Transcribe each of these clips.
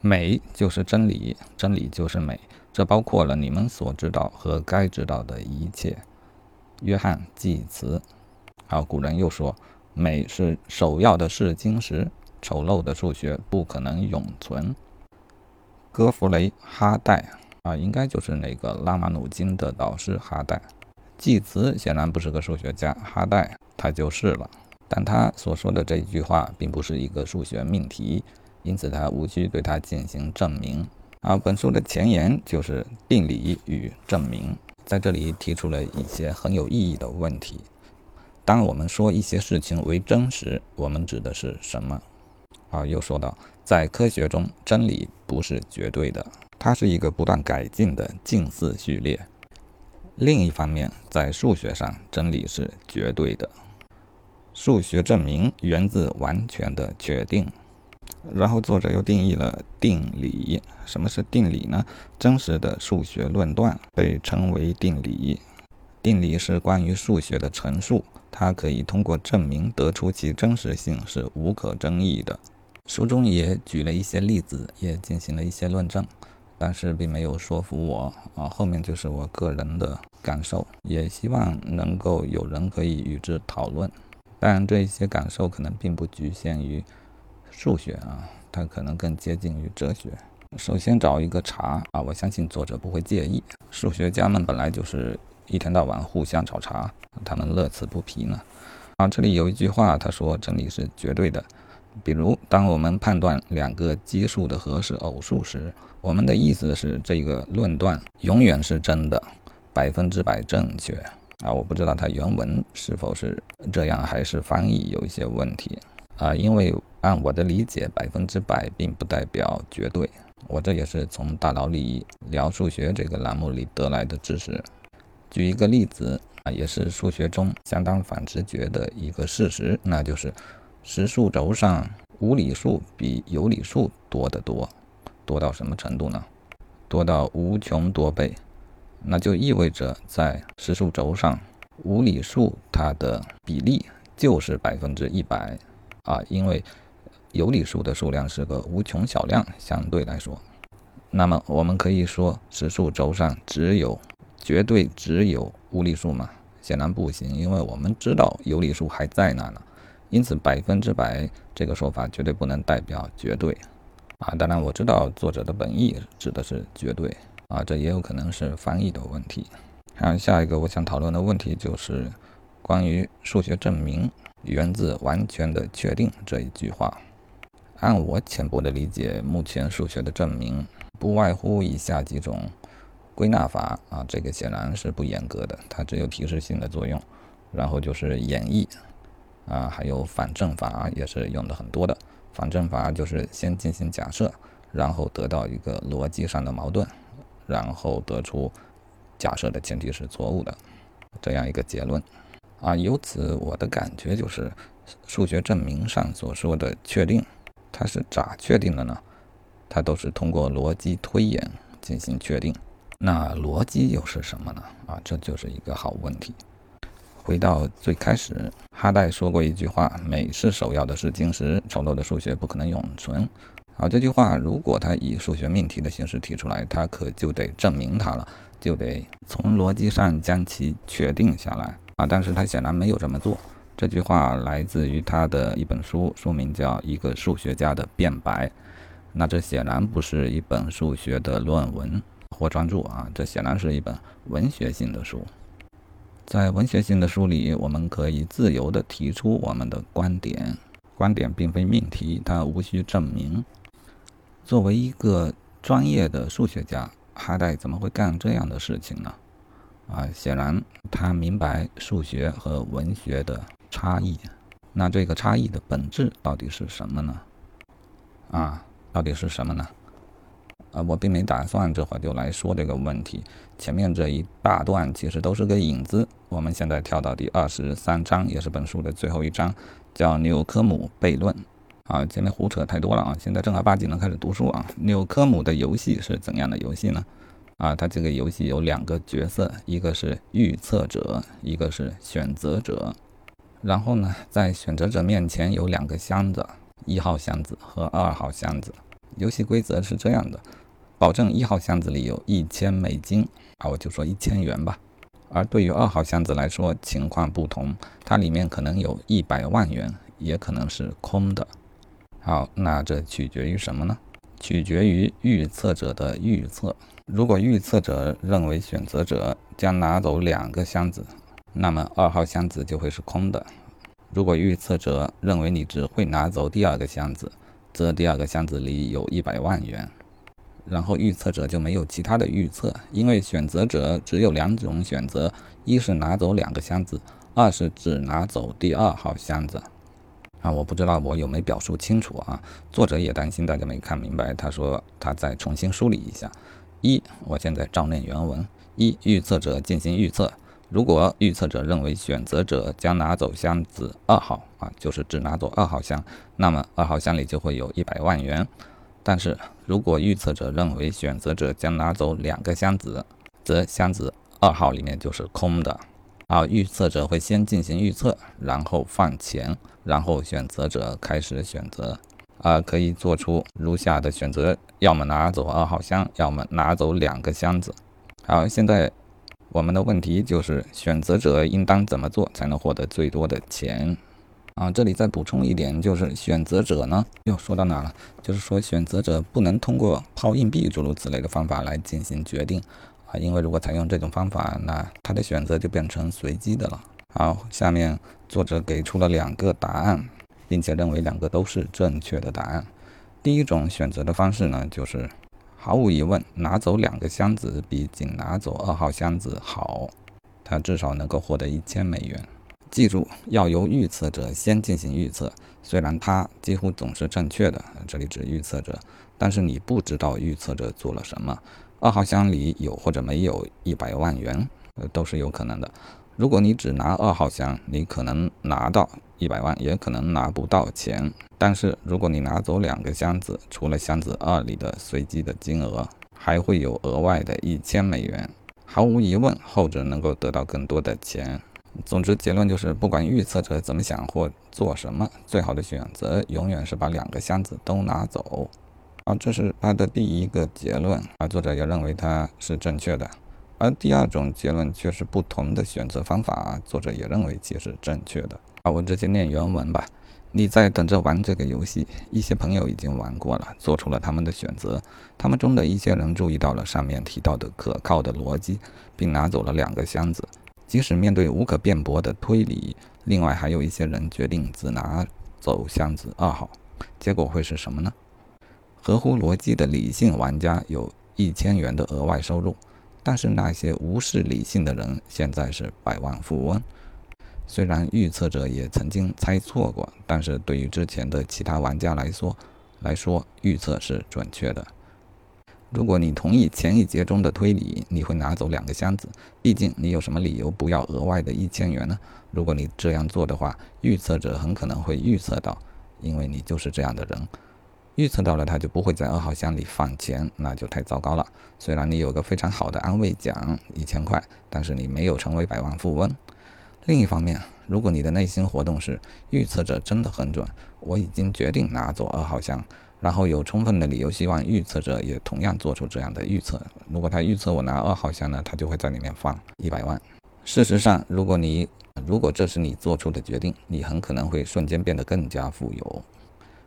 美就是真理，真理就是美，这包括了你们所知道和该知道的一切。约翰济慈。啊，古人又说，美是首要的试金石，丑陋的数学不可能永存。戈弗雷哈代啊，应该就是那个拉马努金的导师哈代。济慈显然不是个数学家，哈代他就是了。但他所说的这句话并不是一个数学命题。因此，他无需对它进行证明。而本书的前言就是定理与证明，在这里提出了一些很有意义的问题。当我们说一些事情为真时，我们指的是什么？啊，又说到，在科学中，真理不是绝对的，它是一个不断改进的近似序列。另一方面，在数学上，真理是绝对的。数学证明源自完全的确定。然后作者又定义了定理。什么是定理呢？真实的数学论断被称为定理。定理是关于数学的陈述，它可以通过证明得出其真实性是无可争议的。书中也举了一些例子，也进行了一些论证，但是并没有说服我啊。后面就是我个人的感受，也希望能够有人可以与之讨论。但这些感受可能并不局限于。数学啊，它可能更接近于哲学。首先找一个茬啊，我相信作者不会介意。数学家们本来就是一天到晚互相找茬，他们乐此不疲呢。啊，这里有一句话，他说真理是绝对的。比如，当我们判断两个奇数的和是偶数时，我们的意思是这个论断永远是真的，百分之百正确啊。我不知道它原文是否是这样，还是翻译有一些问题啊，因为。按我的理解，百分之百并不代表绝对。我这也是从大脑里聊数学这个栏目里得来的知识。举一个例子啊，也是数学中相当反直觉的一个事实，那就是实数轴上无理数比有理数多得多，多到什么程度呢？多到无穷多倍。那就意味着在实数轴上，无理数它的比例就是百分之一百啊，因为。有理数的数量是个无穷小量，相对来说，那么我们可以说实数轴上只有绝对只有无理数吗？显然不行，因为我们知道有理数还在那呢。因此，百分之百这个说法绝对不能代表绝对啊。当然，我知道作者的本意指的是绝对啊，这也有可能是翻译的问题。然后下一个我想讨论的问题就是关于数学证明源自完全的确定这一句话。按我浅薄的理解，目前数学的证明不外乎以下几种归纳法啊，这个显然是不严格的，它只有提示性的作用。然后就是演绎啊，还有反证法也是用的很多的。反证法就是先进行假设，然后得到一个逻辑上的矛盾，然后得出假设的前提是错误的这样一个结论啊。由此我的感觉就是，数学证明上所说的确定。它是咋确定的呢？它都是通过逻辑推演进行确定。那逻辑又是什么呢？啊，这就是一个好问题。回到最开始，哈代说过一句话：“美是首要的试金石，丑陋的数学不可能永存。”好，这句话如果他以数学命题的形式提出来，他可就得证明它了，就得从逻辑上将其确定下来啊。但是他显然没有这么做。这句话来自于他的一本书，书名叫《一个数学家的辩白》。那这显然不是一本数学的论文或专著啊，这显然是一本文学性的书。在文学性的书里，我们可以自由地提出我们的观点，观点并非命题，它无需证明。作为一个专业的数学家，哈代怎么会干这样的事情呢？啊，显然他明白数学和文学的。差异，那这个差异的本质到底是什么呢？啊，到底是什么呢？啊，我并没打算这会儿就来说这个问题。前面这一大段其实都是个引子。我们现在跳到第二十三章，也是本书的最后一章，叫纽科姆悖论。啊，前面胡扯太多了啊！现在正儿八经的开始读书啊。纽科姆的游戏是怎样的游戏呢？啊，他这个游戏有两个角色，一个是预测者，一个是选择者。然后呢，在选择者面前有两个箱子，一号箱子和二号箱子。游戏规则是这样的：保证一号箱子里有一千美金啊，我就说一千元吧。而对于二号箱子来说，情况不同，它里面可能有一百万元，也可能是空的。好，那这取决于什么呢？取决于预测者的预测。如果预测者认为选择者将拿走两个箱子，那么二号箱子就会是空的。如果预测者认为你只会拿走第二个箱子，则第二个箱子里有一百万元。然后预测者就没有其他的预测，因为选择者只有两种选择：一是拿走两个箱子，二是只拿走第二号箱子。啊，我不知道我有没表述清楚啊？作者也担心大家没看明白，他说他再重新梳理一下。一，我现在照念原文：一，预测者进行预测，如果预测者认为选择者将拿走箱子二号啊，就是只拿走二号箱，那么二号箱里就会有一百万元。但是如果预测者认为选择者将拿走两个箱子，则箱子二号里面就是空的。啊，预测者会先进行预测，然后放钱，然后选择者开始选择。啊，可以做出如下的选择：要么拿走二号箱，要么拿走两个箱子。好，现在我们的问题就是，选择者应当怎么做才能获得最多的钱？啊，这里再补充一点，就是选择者呢，又说到哪了？就是说选择者不能通过抛硬币诸如此类的方法来进行决定啊，因为如果采用这种方法，那他的选择就变成随机的了。好，下面作者给出了两个答案，并且认为两个都是正确的答案。第一种选择的方式呢，就是毫无疑问，拿走两个箱子比仅拿走二号箱子好，他至少能够获得一千美元。记住，要由预测者先进行预测，虽然他几乎总是正确的，这里指预测者，但是你不知道预测者做了什么。二号箱里有或者没有一百万元，呃，都是有可能的。如果你只拿二号箱，你可能拿到一百万，也可能拿不到钱。但是如果你拿走两个箱子，除了箱子二里的随机的金额，还会有额外的一千美元。毫无疑问，后者能够得到更多的钱。总之，结论就是，不管预测者怎么想或做什么，最好的选择永远是把两个箱子都拿走。啊，这是他的第一个结论，而作者也认为他是正确的。而第二种结论却是不同的选择方法，作者也认为其实正确的。啊，我直接念原文吧。你在等着玩这个游戏，一些朋友已经玩过了，做出了他们的选择。他们中的一些人注意到了上面提到的可靠的逻辑，并拿走了两个箱子。即使面对无可辩驳的推理，另外还有一些人决定只拿走箱子二号，结果会是什么呢？合乎逻辑的理性玩家有一千元的额外收入，但是那些无视理性的人现在是百万富翁。虽然预测者也曾经猜错过，但是对于之前的其他玩家来说，来说预测是准确的。如果你同意前一节中的推理，你会拿走两个箱子。毕竟你有什么理由不要额外的一千元呢？如果你这样做的话，预测者很可能会预测到，因为你就是这样的人。预测到了，他就不会在二号箱里放钱，那就太糟糕了。虽然你有个非常好的安慰奖一千块，但是你没有成为百万富翁。另一方面，如果你的内心活动是预测者真的很准，我已经决定拿走二号箱。然后有充分的理由希望预测者也同样做出这样的预测。如果他预测我拿二号箱呢，他就会在里面放一百万。事实上，如果你如果这是你做出的决定，你很可能会瞬间变得更加富有。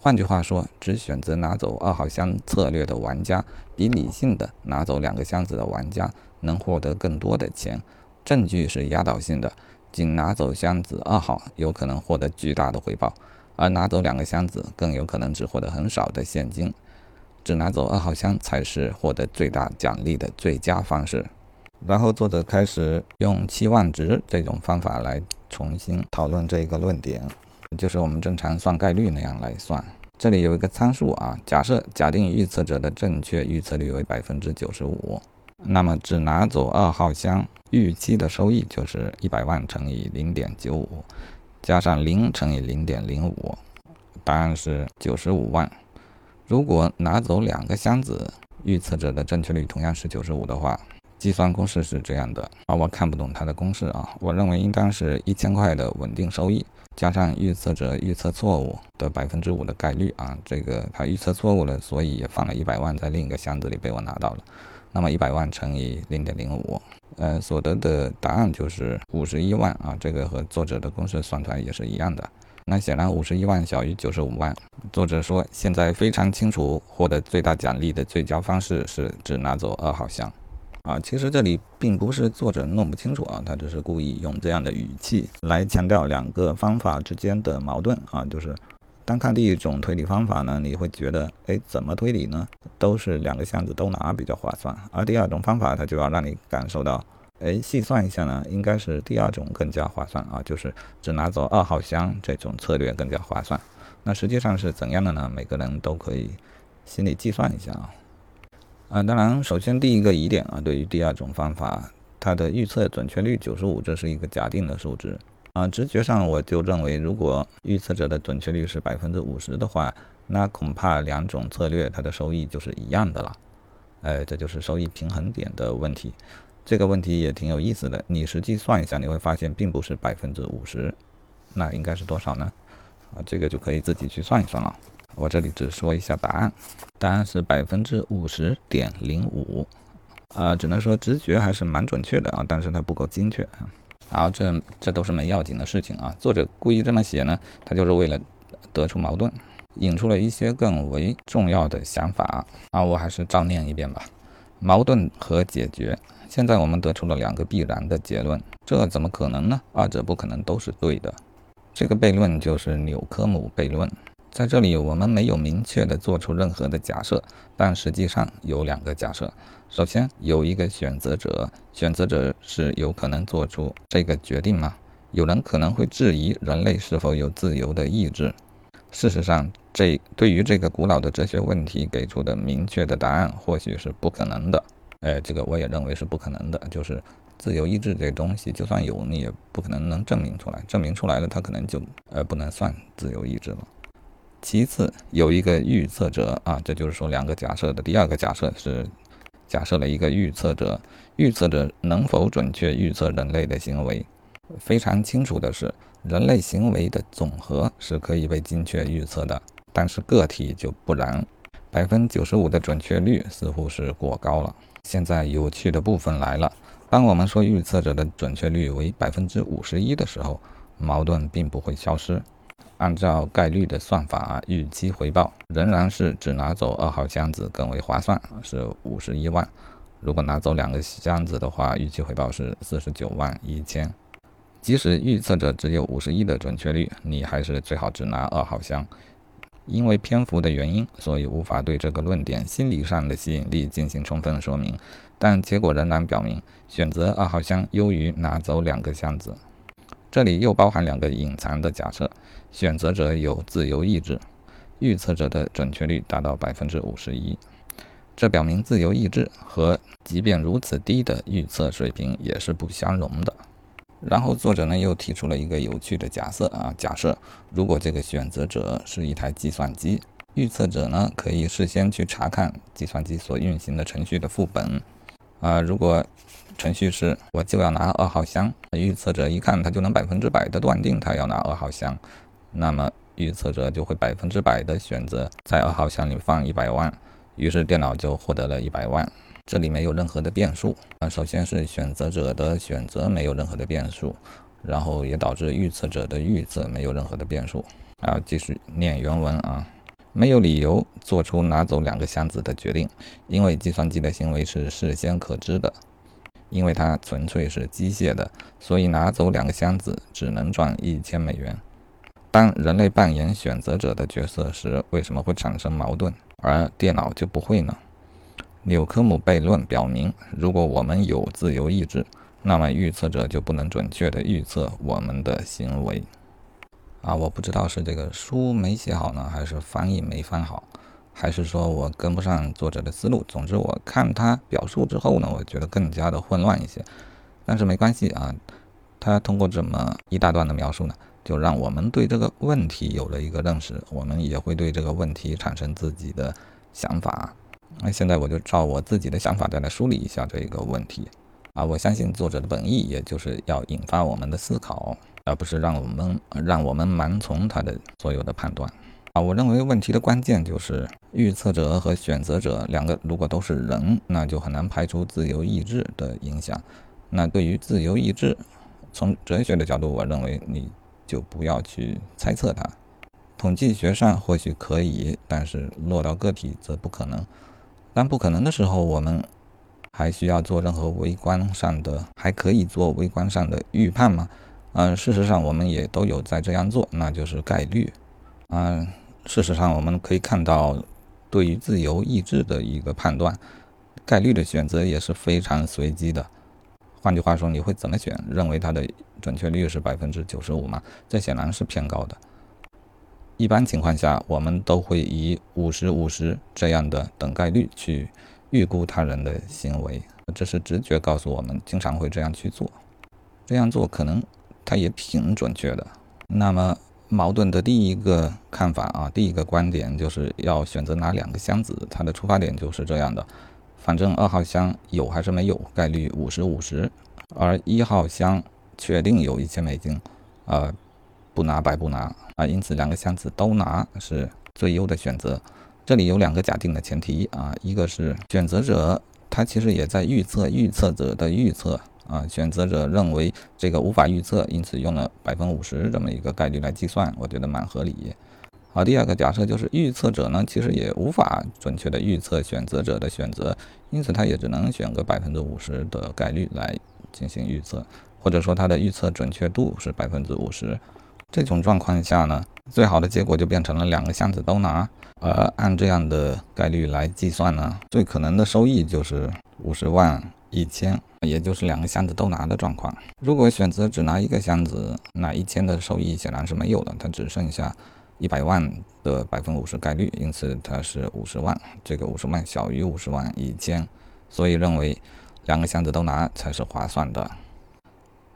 换句话说，只选择拿走二号箱策略的玩家，比理性的拿走两个箱子的玩家能获得更多的钱。证据是压倒性的，仅拿走箱子二号有可能获得巨大的回报。而拿走两个箱子，更有可能只获得很少的现金。只拿走二号箱才是获得最大奖励的最佳方式。然后作者开始用期望值这种方法来重新讨论这个论点，就是我们正常算概率那样来算。这里有一个参数啊，假设假定预测者的正确预测率为百分之九十五，那么只拿走二号箱，预期的收益就是一百万乘以零点九五。加上零乘以零点零五，答案是九十五万。如果拿走两个箱子，预测者的正确率同样是九十五的话，计算公式是这样的啊，我看不懂它的公式啊，我认为应当是一千块的稳定收益加上预测者预测错误的百分之五的概率啊，这个他预测错误了，所以也放了一百万在另一个箱子里被我拿到了。那么一百万乘以零点零五，呃，所得的答案就是五十一万啊，这个和作者的公式算出来也是一样的。那显然五十一万小于九十五万。作者说现在非常清楚获得最大奖励的最佳方式是只拿走二号箱。啊，其实这里并不是作者弄不清楚啊，他只是故意用这样的语气来强调两个方法之间的矛盾啊，就是。单看第一种推理方法呢，你会觉得，哎，怎么推理呢？都是两个箱子都拿比较划算。而第二种方法，它就要让你感受到，哎，细算一下呢，应该是第二种更加划算啊，就是只拿走二号箱这种策略更加划算。那实际上是怎样的呢？每个人都可以心里计算一下啊。啊，当然，首先第一个疑点啊，对于第二种方法，它的预测准确率九十五，这是一个假定的数值。啊，直觉上我就认为，如果预测者的准确率是百分之五十的话，那恐怕两种策略它的收益就是一样的了。哎，这就是收益平衡点的问题。这个问题也挺有意思的，你实际算一下，你会发现并不是百分之五十，那应该是多少呢？啊，这个就可以自己去算一算了。我这里只说一下答案，答案是百分之五十点零五。啊，只能说直觉还是蛮准确的啊，但是它不够精确。好，这这都是没要紧的事情啊。作者故意这么写呢，他就是为了得出矛盾，引出了一些更为重要的想法啊。我还是照念一遍吧。矛盾和解决。现在我们得出了两个必然的结论，这怎么可能呢？二者不可能都是对的。这个悖论就是纽科姆悖论。在这里，我们没有明确的做出任何的假设，但实际上有两个假设。首先，有一个选择者，选择者是有可能做出这个决定吗？有人可能会质疑人类是否有自由的意志。事实上，这对于这个古老的哲学问题给出的明确的答案，或许是不可能的。哎，这个我也认为是不可能的。就是自由意志这东西，就算有，你也不可能能证明出来。证明出来了，它可能就呃不能算自由意志了。其次，有一个预测者啊，这就是说两个假设的第二个假设是假设了一个预测者，预测者能否准确预测人类的行为？非常清楚的是，人类行为的总和是可以被精确预测的，但是个体就不然。百分之九十五的准确率似乎是过高了。现在有趣的部分来了，当我们说预测者的准确率为百分之五十一的时候，矛盾并不会消失。按照概率的算法，预期回报仍然是只拿走二号箱子更为划算，是五十一万。如果拿走两个箱子的话，预期回报是四十九万一千。即使预测者只有五十一的准确率，你还是最好只拿二号箱。因为篇幅的原因，所以无法对这个论点心理上的吸引力进行充分说明。但结果仍然表明，选择二号箱优于拿走两个箱子。这里又包含两个隐藏的假设：选择者有自由意志，预测者的准确率达到百分之五十一。这表明自由意志和即便如此低的预测水平也是不相容的。然后作者呢又提出了一个有趣的假设啊，假设如果这个选择者是一台计算机，预测者呢可以事先去查看计算机所运行的程序的副本啊，如果。程序是，我就要拿二号箱。预测者一看，他就能百分之百的断定他要拿二号箱，那么预测者就会百分之百的选择在二号箱里放一百万，于是电脑就获得了一百万。这里没有任何的变数啊，首先是选择者的选择没有任何的变数，然后也导致预测者的预测没有任何的变数。啊，继续念原文啊，没有理由做出拿走两个箱子的决定，因为计算机的行为是事先可知的。因为它纯粹是机械的，所以拿走两个箱子只能赚一千美元。当人类扮演选择者的角色时，为什么会产生矛盾，而电脑就不会呢？纽科姆悖论表明，如果我们有自由意志，那么预测者就不能准确地预测我们的行为。啊，我不知道是这个书没写好呢，还是翻译没翻好。还是说我跟不上作者的思路。总之，我看他表述之后呢，我觉得更加的混乱一些。但是没关系啊，他通过这么一大段的描述呢，就让我们对这个问题有了一个认识，我们也会对这个问题产生自己的想法。那现在我就照我自己的想法再来梳理一下这个问题啊。我相信作者的本意，也就是要引发我们的思考，而不是让我们让我们盲从他的所有的判断啊。我认为问题的关键就是预测者和选择者两个如果都是人，那就很难排除自由意志的影响。那对于自由意志，从哲学的角度，我认为你就不要去猜测它。统计学上或许可以，但是落到个体则不可能。当不可能的时候，我们还需要做任何微观上的，还可以做微观上的预判吗？嗯，事实上我们也都有在这样做，那就是概率。嗯，事实上我们可以看到，对于自由意志的一个判断，概率的选择也是非常随机的。换句话说，你会怎么选？认为它的准确率是百分之九十五吗？这显然是偏高的。一般情况下，我们都会以五十五十这样的等概率去预估他人的行为，这是直觉告诉我们，经常会这样去做。这样做可能它也挺准确的。那么矛盾的第一个看法啊，第一个观点就是要选择哪两个箱子，它的出发点就是这样的。反正二号箱有还是没有，概率五十五十，而一号箱确定有一千美金，呃。不拿白不拿啊，因此两个箱子都拿是最优的选择。这里有两个假定的前提啊，一个是选择者他其实也在预测预测者的预测啊，选择者认为这个无法预测，因此用了百分之五十这么一个概率来计算，我觉得蛮合理。好，第二个假设就是预测者呢其实也无法准确的预测选择者的选择，因此他也只能选个百分之五十的概率来进行预测，或者说他的预测准确度是百分之五十。这种状况下呢，最好的结果就变成了两个箱子都拿，而按这样的概率来计算呢，最可能的收益就是五十万一千，也就是两个箱子都拿的状况。如果选择只拿一个箱子，那一千的收益显然是没有的，它只剩下一百万的百分五十概率，因此它是五十万，这个五十万小于五十万一千，所以认为两个箱子都拿才是划算的。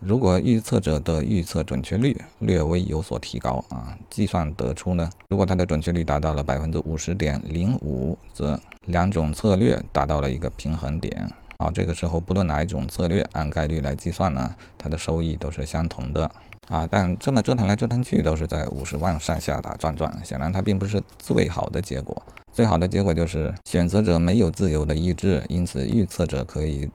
如果预测者的预测准确率略微有所提高啊，计算得出呢，如果它的准确率达到了百分之五十点零五，则两种策略达到了一个平衡点。好，这个时候不论哪一种策略按概率来计算呢，它的收益都是相同的啊。但这么折腾来折腾去都是在五十万上下打转转，显然它并不是最好的结果。最好的结果就是选择者没有自由的意志，因此预测者可以。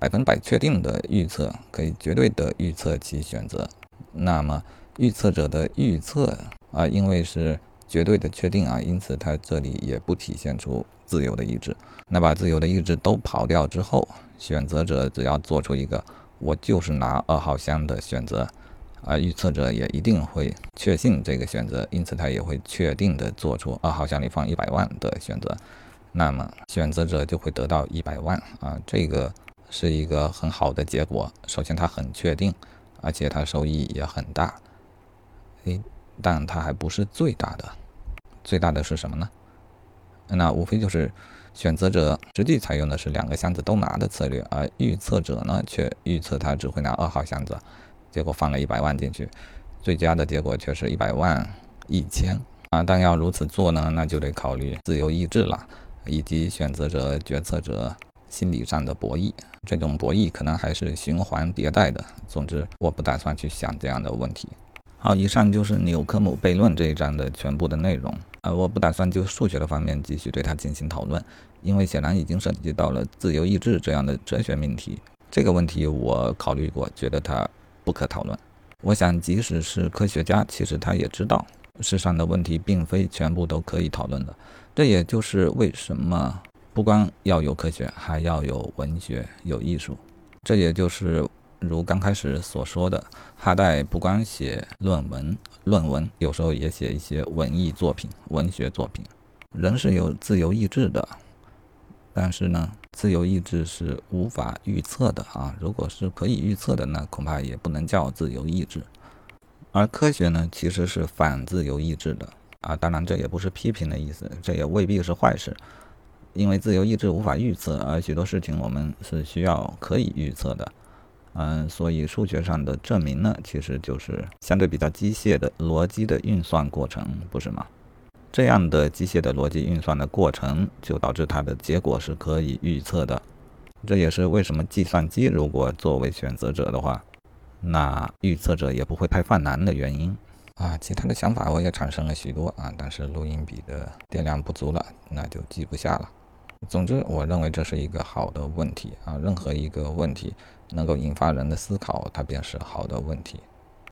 百分百确定的预测可以绝对的预测其选择，那么预测者的预测啊，因为是绝对的确定啊，因此它这里也不体现出自由的意志。那把自由的意志都刨掉之后，选择者只要做出一个我就是拿二号箱的选择，而预测者也一定会确信这个选择，因此他也会确定的做出二号箱里放一百万的选择，那么选择者就会得到一百万啊，这个。是一个很好的结果。首先，它很确定，而且它收益也很大。诶，但它还不是最大的。最大的是什么呢？那无非就是选择者实际采用的是两个箱子都拿的策略，而预测者呢却预测他只会拿二号箱子，结果放了一百万进去，最佳的结果却是一百万一千啊！但要如此做呢，那就得考虑自由意志了，以及选择者、决策者。心理上的博弈，这种博弈可能还是循环迭代的。总之，我不打算去想这样的问题。好，以上就是纽科姆悖论这一章的全部的内容。呃，我不打算就数学的方面继续对它进行讨论，因为显然已经涉及到了自由意志这样的哲学命题。这个问题我考虑过，觉得它不可讨论。我想，即使是科学家，其实他也知道世上的问题并非全部都可以讨论的。这也就是为什么。不光要有科学，还要有文学、有艺术。这也就是如刚开始所说的，哈代不光写论文，论文有时候也写一些文艺作品、文学作品。人是有自由意志的，但是呢，自由意志是无法预测的啊。如果是可以预测的，那恐怕也不能叫自由意志。而科学呢，其实是反自由意志的啊。当然，这也不是批评的意思，这也未必是坏事。因为自由意志无法预测，而许多事情我们是需要可以预测的，嗯，所以数学上的证明呢，其实就是相对比较机械的逻辑的运算过程，不是吗？这样的机械的逻辑运算的过程，就导致它的结果是可以预测的。这也是为什么计算机如果作为选择者的话，那预测者也不会太犯难的原因。啊，其他的想法我也产生了许多啊，但是录音笔的电量不足了，那就记不下了。总之，我认为这是一个好的问题啊，任何一个问题能够引发人的思考，它便是好的问题。